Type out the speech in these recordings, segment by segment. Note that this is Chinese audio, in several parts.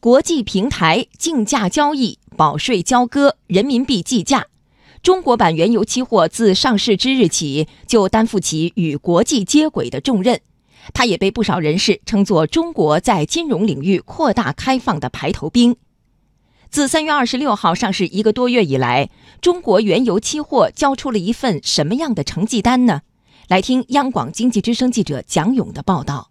国际平台竞价交易、保税交割、人民币计价。中国版原油期货自上市之日起就担负起与国际接轨的重任，它也被不少人士称作中国在金融领域扩大开放的排头兵。自三月二十六号上市一个多月以来，中国原油期货交出了一份什么样的成绩单呢？来听央广经济之声记者蒋勇的报道。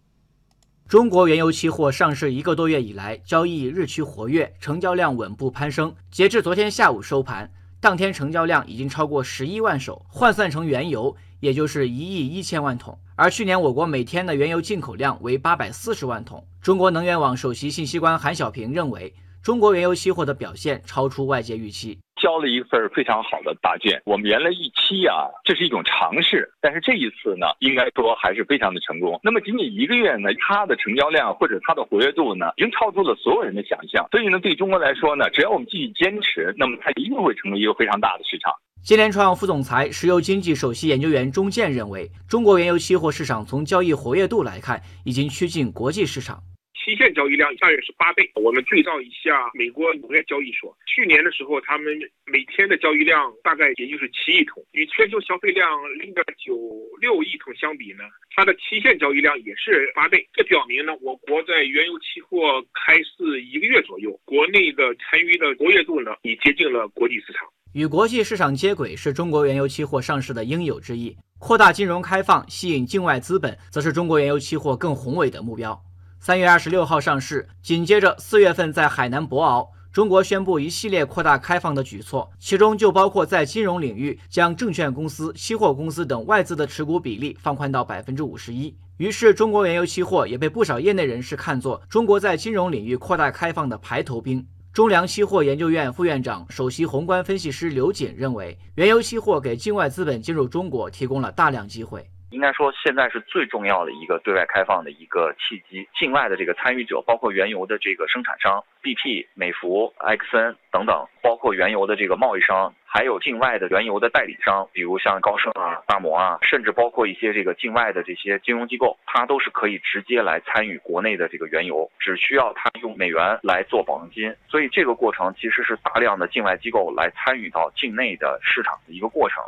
中国原油期货上市一个多月以来，交易日趋活跃，成交量稳步攀升。截至昨天下午收盘。当天成交量已经超过十一万手，换算成原油，也就是一亿一千万桶。而去年我国每天的原油进口量为八百四十万桶。中国能源网首席信息官韩小平认为。中国原油期货的表现超出外界预期，交了一份非常好的答卷。我们原来预期啊，这是一种尝试，但是这一次呢，应该说还是非常的成功。那么仅仅一个月呢，它的成交量或者它的活跃度呢，已经超出了所有人的想象。所以呢，对中国来说呢，只要我们继续坚持，那么它一定会成为一个非常大的市场。金联创副总裁、石油经济首席研究员钟健认为，中国原油期货市场从交易活跃度来看，已经趋近国际市场。期限交易量大约是八倍。我们对照一下美国农业交易所，去年的时候，他们每天的交易量大概也就是七亿桶，与全球消费量零点九六亿桶相比呢，它的期限交易量也是八倍。这表明呢，我国在原油期货开市一个月左右，国内的参与的活跃度呢，已接近了国际市场。与国际市场接轨是中国原油期货上市的应有之义，扩大金融开放，吸引境外资本，则是中国原油期货更宏伟的目标。三月二十六号上市，紧接着四月份在海南博鳌，中国宣布一系列扩大开放的举措，其中就包括在金融领域将证券公司、期货公司等外资的持股比例放宽到百分之五十一。于是，中国原油期货也被不少业内人士看作中国在金融领域扩大开放的排头兵。中粮期货研究院副院长、首席宏观分析师刘瑾认为，原油期货给境外资本进入中国提供了大量机会。应该说，现在是最重要的一个对外开放的一个契机。境外的这个参与者，包括原油的这个生产商，BP、美孚、埃克森等等，包括原油的这个贸易商，还有境外的原油的代理商，比如像高盛啊、大摩啊，甚至包括一些这个境外的这些金融机构，它都是可以直接来参与国内的这个原油，只需要它用美元来做保证金。所以这个过程其实是大量的境外机构来参与到境内的市场的一个过程。